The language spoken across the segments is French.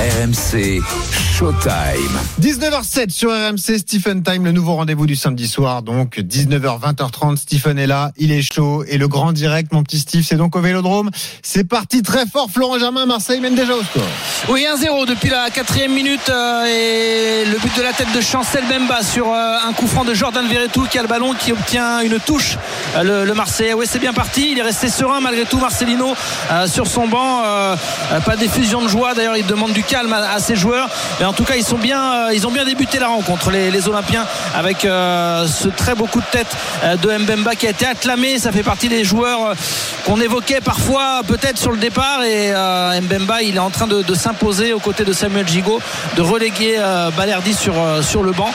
RMC Showtime. 19h07 sur RMC Stephen Time, le nouveau rendez-vous du samedi soir. Donc 19h, 20h30, Stephen est là, il est chaud. Et le grand direct, mon petit Steve, c'est donc au Vélodrome. C'est parti très fort, Florent Germain, Marseille mène déjà au score. Oui, 1-0 depuis la quatrième minute euh, et le but de la tête de Chancel Bemba sur euh, un coup franc de Jordan Verretou qui a le ballon, qui obtient une touche. Euh, le, le, Marseillais, oui, c'est bien parti. Il est resté serein malgré tout, Marcelino sur son banc. pas d'effusion de joie. D'ailleurs, il demande du calme à, à, ses joueurs. Mais en tout cas, ils sont bien, ils ont bien débuté la rencontre, les, les Olympiens, avec ce très beau coup de tête de Mbemba qui a été acclamé. Ça fait partie des joueurs qu'on évoquait parfois peut-être sur le départ. Et Mbemba, il est en train de, de s'imposer aux côtés de Samuel Gigot, de reléguer euh, Balerdi sur, euh, sur le banc.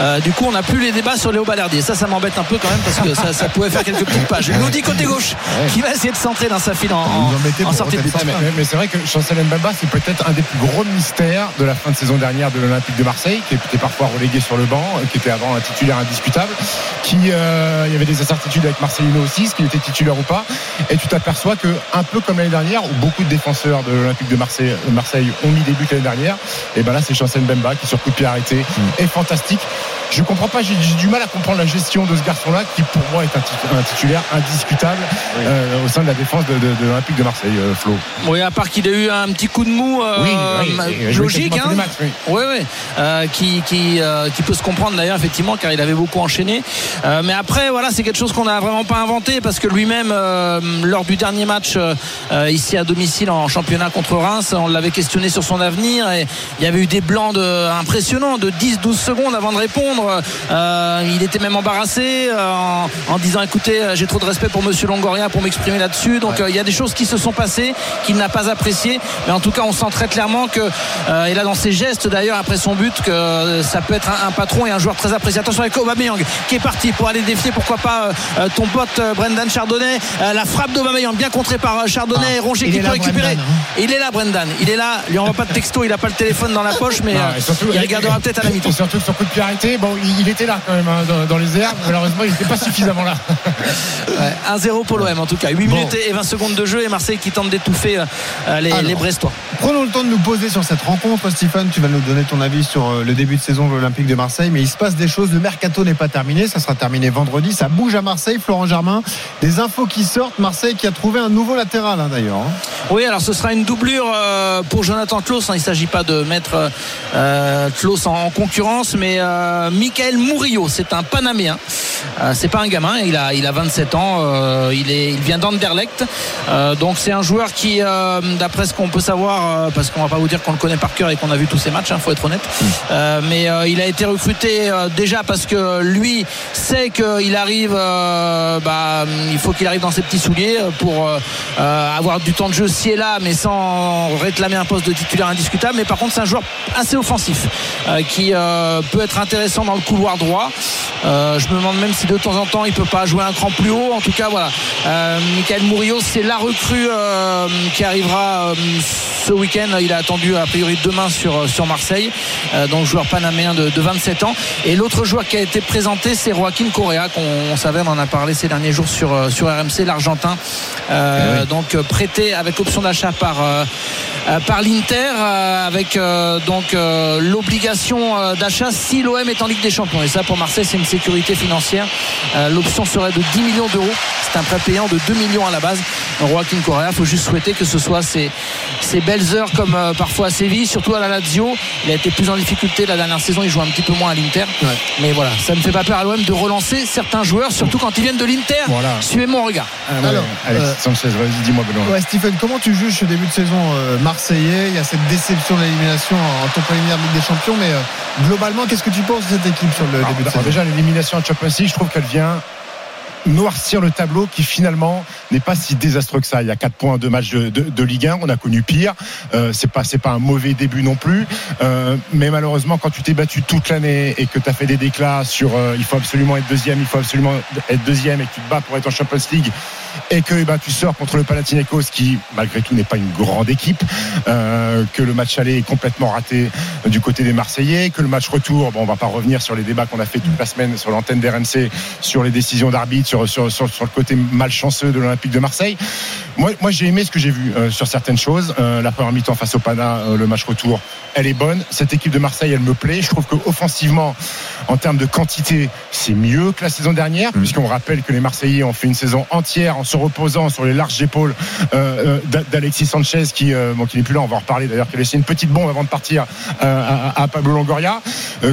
Euh, du coup, on n'a plus les débats sur Léo Balerdi. Et ça, ça m'embête un peu quand même parce que ça, ça pouvait faire quelques petites pages. nous dit côté gauche qui va essayer de centrer dans sa file en, en, en sortie de but. Mais, mais c'est vrai que Chancel Mbaba, c'est peut-être un des plus gros mystères de la fin de saison dernière de l'Olympique de Marseille, qui était parfois relégué sur le banc, qui était avant un titulaire indiscutable, qui euh, il y avait des incertitudes avec Marcelino aussi, ce qu'il était titulaire ou pas. Et tu t'aperçois que un peu comme l'année dernière, où beaucoup de défenseurs de l'Olympique de Marseille, Marseille ont mis des buts l'année dernière, et ben là c'est Chancel Mbemba qui sur coup de pied arrêté mmh. est fantastique. Je comprends pas, j'ai du mal à comprendre la gestion de ce garçon-là qui pour moi est un, un titulaire indiscutable oui. euh, au sein de la défense de, de, de l'Olympique de Marseille, euh, Flo. Oui, à part qu'il a eu un petit coup de mou euh, oui, oui, logique, hein. matchs, oui. oui. Euh, qui, qui, qui, peut se comprendre d'ailleurs effectivement car il avait beaucoup enchaîné. mais après, voilà, c'est quelque chose qu'on n'a vraiment pas inventé parce que lui-même, lors du dernier match ici à domicile en championnat contre Reims, on l'avait questionné sur son avenir et il y avait eu des blancs de, impressionnants de 10-12 secondes avant de répondre. Euh, il était même embarrassé euh, en, en, disant écoutez, j'ai trop de respect pour Monsieur Longoria pour m'exprimer là-dessus. Donc ouais. euh, il y a des choses qui se sont passées qu'il n'a pas appréciées. Mais en tout cas, on sent très clairement que euh, et là dans ses gestes d'ailleurs après son but que ça peut être un, un, patron et un joueur très apprécié. Attention avec Aubameyang qui est parti pour aller défier pourquoi pas euh, ton pote Brendan Chardonnay. la frappe d'Aubameyang bien contrée par Chardonnay, ah, Rongier qui peut récupérer. Brendan, hein. Il est là Brendan. Il est là. Il lui envoie pas de texto. Il a pas le téléphone dans la poche, mais non, surtout, il regardera peut-être à la mi-temps. Surtout sur coup de pied arrêté. Bon, il, il était là quand même hein, dans, dans, les airs. Malheureusement, il n'était pas suffisamment là. ouais, 1-0 pour l'OM en tout cas. 8 bon. minutes et 20 secondes de jeu et Marseille qui tente d'étouffer euh, les, les, Brestois. Prenons le temps de nous poser sur cette rencontre, Stéphane. Tu vas nous donner ton avis sur euh, le début de saison de l'Olympique de Marseille. Mais il se passe des choses. Le mercato n'est pas terminé. Ça sera terminé vendredi. Ça bouge à Marseille. Florent Germain. Des infos qui sortent. Marseille qui a trouvé un nouveau latéral hein, d'ailleurs. Hein. Oui, alors ce sera une doublure euh, pour Jonathan Klaus. Hein. Il ne s'agit pas de mettre euh, Klaus en, en, concurrence, mais Michael Murillo, c'est un Panaméen. C'est pas un gamin, il a, il a 27 ans, il, est, il vient d'Anderlecht. Donc c'est un joueur qui, d'après ce qu'on peut savoir, parce qu'on va pas vous dire qu'on le connaît par cœur et qu'on a vu tous ses matchs, il hein, faut être honnête, mm. mais il a été recruté déjà parce que lui sait qu'il arrive, bah, il faut qu'il arrive dans ses petits souliers pour avoir du temps de jeu si et là, mais sans réclamer un poste de titulaire indiscutable. Mais par contre, c'est un joueur assez offensif qui peut être intéressant dans le couloir droit. Euh, je me demande même si de temps en temps il peut pas jouer un cran plus haut. En tout cas, voilà. Euh, Michael Murillo, c'est la recrue euh, qui arrivera ce week-end. Il a attendu a priori demain sur, sur Marseille. donc joueur panaméen de, de 27 ans. Et l'autre joueur qui a été présenté, c'est Joaquin Correa, qu'on savait, on en a parlé ces derniers jours sur, sur RMC, l'Argentin. oui. Donc prêté avec option d'achat par, par l'Inter, avec donc l'obligation d'achat si l'OM est en Ligue des Champions. Et ça pour Marseille, c'est une sécurité financière. Euh, L'option serait de 10 millions d'euros. C'est un prêt payant de 2 millions à la base. Joaquin Correa, il faut juste souhaiter que ce soit ces, ces belles heures comme euh, parfois à Séville, surtout à la Lazio. Il a été plus en difficulté la dernière saison, il joue un petit peu moins à l'Inter. Ouais. Mais voilà, ça ne fait pas peur à l'OM de relancer certains joueurs, surtout quand ils viennent de l'Inter. Voilà. Suivez mon regard. Ah, Alors, Alex euh, Sanchez, vas-y, dis-moi Benoît. Ouais, Stephen, comment tu juges ce début de saison euh, marseillais Il y a cette déception de l'élimination en préliminaire de Ligue des Champions, mais euh, globalement, qu'est-ce que tu penses de cette équipe sur le Alors, début de saison? Déjà, l'élimination en Champions League, je trouve qu'elle vient noircir le tableau qui finalement n'est pas si désastreux que ça. Il y a 4 points de match de, de, de Ligue 1, on a connu pire. Euh, c'est pas c'est pas un mauvais début non plus, euh, mais malheureusement quand tu t'es battu toute l'année et que tu as fait des déclats sur euh, il faut absolument être deuxième, il faut absolument être deuxième et que tu te bats pour être en Champions League et que eh ben, tu sors contre le Panathinaikos qui malgré tout n'est pas une grande équipe, euh, que le match aller est complètement raté du côté des Marseillais, que le match retour, bon on va pas revenir sur les débats qu'on a fait toute la semaine sur l'antenne d'RMC sur les décisions d'arbitre, sur, sur, sur, sur, le côté malchanceux de l'Olympique de Marseille. Moi, moi j'ai aimé ce que j'ai vu euh, sur certaines choses. Euh, la première mi-temps face au Pana, euh, le match retour, elle est bonne. Cette équipe de Marseille, elle me plaît. Je trouve que offensivement, en termes de quantité, c'est mieux que la saison dernière, mmh. puisqu'on rappelle que les Marseillais ont fait une saison entière en se reposant sur les larges épaules euh, d'Alexis Sanchez, qui, euh, bon, qui n'est plus là. On va en reparler d'ailleurs, qui a laissé une petite bombe avant de partir euh, à, à, Pablo Longoria.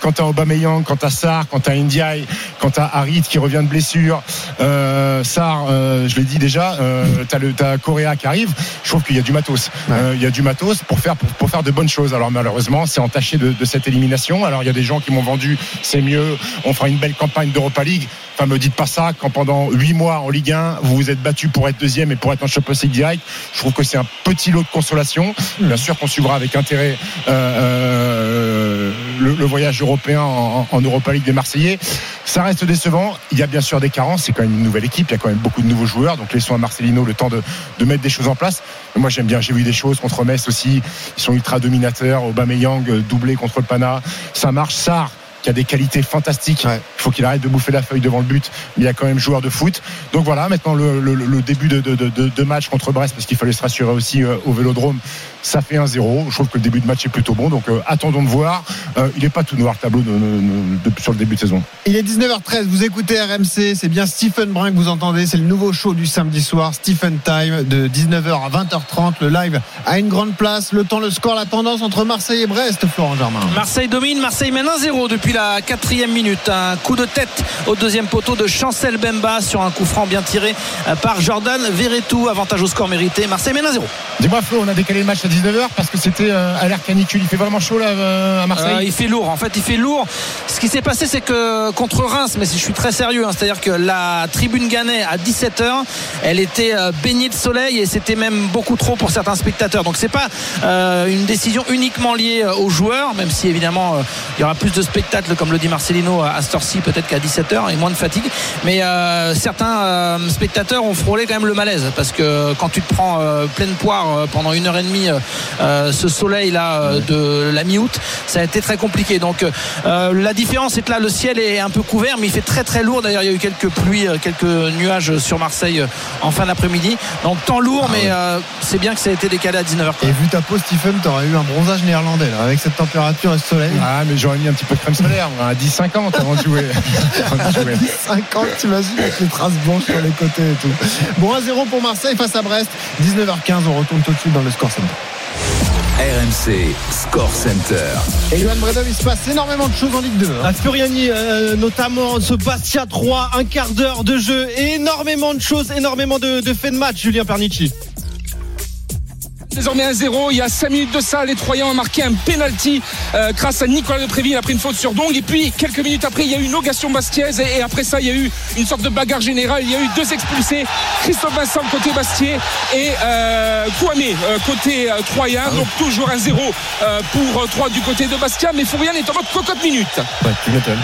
quant à Aubameyang, quant à Sarr, quant à Ndiaye, quant à Harit qui revient de blessure, Sarr, je l'ai dit déjà, t'as le t'as Correa qui arrive. Je trouve qu'il y a du matos. Ouais. il y a du matos pour faire pour, pour, faire de bonnes choses. Alors malheureusement, c'est entaché de, de cette élimination. Alors il y a des gens qui m'ont vendu, c'est mieux, on fera une belle campagne d'Europa League. Enfin, me dites pas ça quand pendant 8 mois en Ligue 1, vous vous êtes battu pour être deuxième et pour être en Champions League direct. Je trouve que c'est un petit lot de consolation. Bien sûr qu'on suivra avec intérêt euh, euh, le, le, voyage européen en, en, Europa League des Marseillais. Ça reste décevant. Il y a bien sûr des carences. C'est quand même une nouvelle équipe. Il y a quand même beaucoup de nouveaux joueurs. Donc laissons à Marcelino le temps de, de mettre des choses en place. Mais moi j'aime bien. J'ai vu des choses contre Metz aussi. Ils sont ultra dominateurs. Aubameyang doublé contre le Pana. Ça marche. Sarr qui a des qualités fantastiques. Ouais. Il faut qu'il arrête de bouffer la feuille devant le but, mais il y a quand même joueur de foot. Donc voilà, maintenant le, le, le début de, de, de, de, match contre Brest, parce qu'il fallait se rassurer aussi euh, au Vélodrome, ça fait 1-0. Je trouve que le début de match est plutôt bon, donc euh, attendons de voir. Euh, il n'est pas tout noir le tableau sur le début de saison. Il est 19h13, vous écoutez RMC, c'est bien Stephen Brun que vous entendez, c'est le nouveau show du samedi soir, Stephen Time, de 19h à 20h30. Le live a une grande place, le temps, le score, la tendance entre Marseille et Brest, Florent Germain. Marseille domine, Marseille mène 1-0 depuis la quatrième minute. Un coup de tête au deuxième poteau de Chancel Bemba sur un coup franc bien tiré par Jordan Verretou. Avantage au score mérité. Marseille mène 1-0. Dis-moi Flo, on a décalé le match à 19h parce que c'était euh, à l'air canicule. Il fait vraiment chaud là euh, à Marseille euh, Il fait lourd. En fait, il fait lourd. Ce qui s'est passé, c'est que contre Reims, mais je suis très sérieux, hein, c'est-à-dire que la tribune Gannet à 17h, elle était baignée de soleil et c'était même beaucoup trop pour certains spectateurs. Donc c'est pas euh, une décision uniquement liée aux joueurs, même si évidemment il y aura plus de comme le dit Marcelino à cette heure-ci peut-être qu'à 17h et moins de fatigue. Mais euh, certains euh, spectateurs ont frôlé quand même le malaise parce que quand tu te prends euh, pleine poire pendant une heure et demie ce soleil là de la mi-août ça a été très compliqué. Donc la différence c'est que là le ciel est un peu couvert mais il fait très très lourd. D'ailleurs il y a eu quelques pluies quelques nuages sur Marseille en fin d'après-midi. Donc temps lourd ah, mais ouais. c'est bien que ça a été décalé à 19h et vu ta peau Stephen t'aurais eu un bronzage néerlandais là, avec cette température et ce soleil. Ah mais j'aurais mis un petit peu de crème solaire à 10-50 avant de jouer 50 t'imagines avec les traces blanches sur les côtés et tout bon 1-0 pour Marseille face à Brest 19h15 on retourne tout de suite dans le score center RMC Score Center. Et Johan Bredov, il se passe énormément de choses en Ligue 2. Hein. À Furiani, euh, notamment ce Bastia 3, un quart d'heure de jeu, énormément de choses, énormément de, de faits de match, Julien Pernici. Désormais 1-0, il y a 5 minutes de ça, les Troyens ont marqué un penalty euh, grâce à Nicolas Depréville, il a pris une faute sur Dong. Et puis quelques minutes après il y a eu une ogation bastiaise. Et, et, après ça il y a eu une sorte de bagarre générale, il y a eu deux expulsés, Christophe Vincent côté Bastier et euh, Kouame euh, côté euh, Troyen, donc toujours 1-0 euh, pour 3 du côté de Bastia, mais Fourian est en mode cocotte minute. Ouais,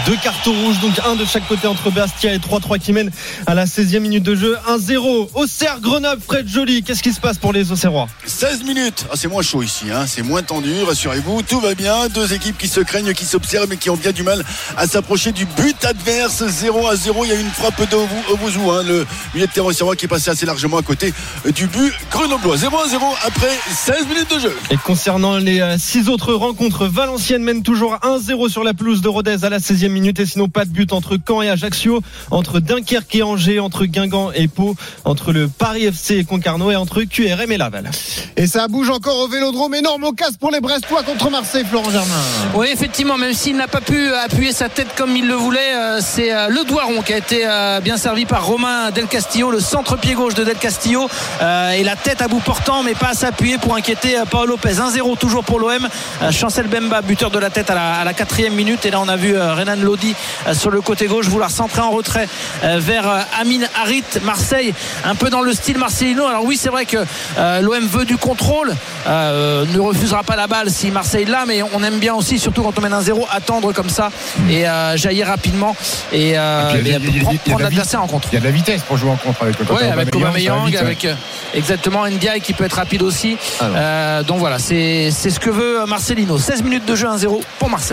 Deux cartons rouges, donc un de chaque côté entre Bastia et 3-3 qui mènent à la 16e minute de jeu, 1-0. Auxerre, Grenoble, Fred Joly, qu'est-ce qui se passe pour les Auxerrois? 16 minutes. Ah, c'est moins chaud ici, hein. c'est moins tendu, rassurez-vous, tout va bien. Deux équipes qui se craignent, qui s'observent mais qui ont bien du mal à s'approcher du but adverse. 0 à 0. Il y a eu une frappe d'Obouzou, hein, le milieu de terrain qui est passé assez largement à côté du but grenoblois. 0 à 0 après 16 minutes de jeu. Et concernant les euh, six autres rencontres, Valenciennes mène toujours 1-0 sur la pelouse de Rodez à la 16e minute et sinon pas de but entre Caen et Ajaccio, entre Dunkerque et Angers, entre Guingamp et Pau, entre le Paris FC et Concarneau et entre QRM et Laval. Et ça bouge encore au Vélodrome. Énorme casse pour les Brestois contre Marseille, Florent Germain. Oui, effectivement, même s'il n'a pas pu appuyer sa tête comme il le voulait, euh, c'est euh, le Doiron qui a été euh, bien servi par Romain Del Castillo, le centre-pied gauche de Del Castillo, et la tête à bout portant, mais pas à s'appuyer pour inquiéter Paolo Lopez. 1-0 toujours pour l'OM. Chancel Bemba, buteur de la tête à la, quatrième minute. Et là, on a vu Renan Lodi sur le côté gauche vouloir centrer en retrait vers Amin Harit, Marseille, un peu dans le style Marcelino. Alors oui, c'est vrai que l'OM veut du contrôle, ne refusera pas la balle si Marseille l'a, mais on aime bien aussi, surtout quand on mène un 0, attendre comme ça et jaillir rapidement et, prendre l'adversaire en contre. Il y a de la vitesse pour jouer en contre avec le ouais, avec Aubameyang, avec euh, exactement Ndiaye qui peut être rapide aussi. Euh, donc voilà, c'est ce que veut Marcelino. 16 minutes de jeu 1-0 pour Marseille.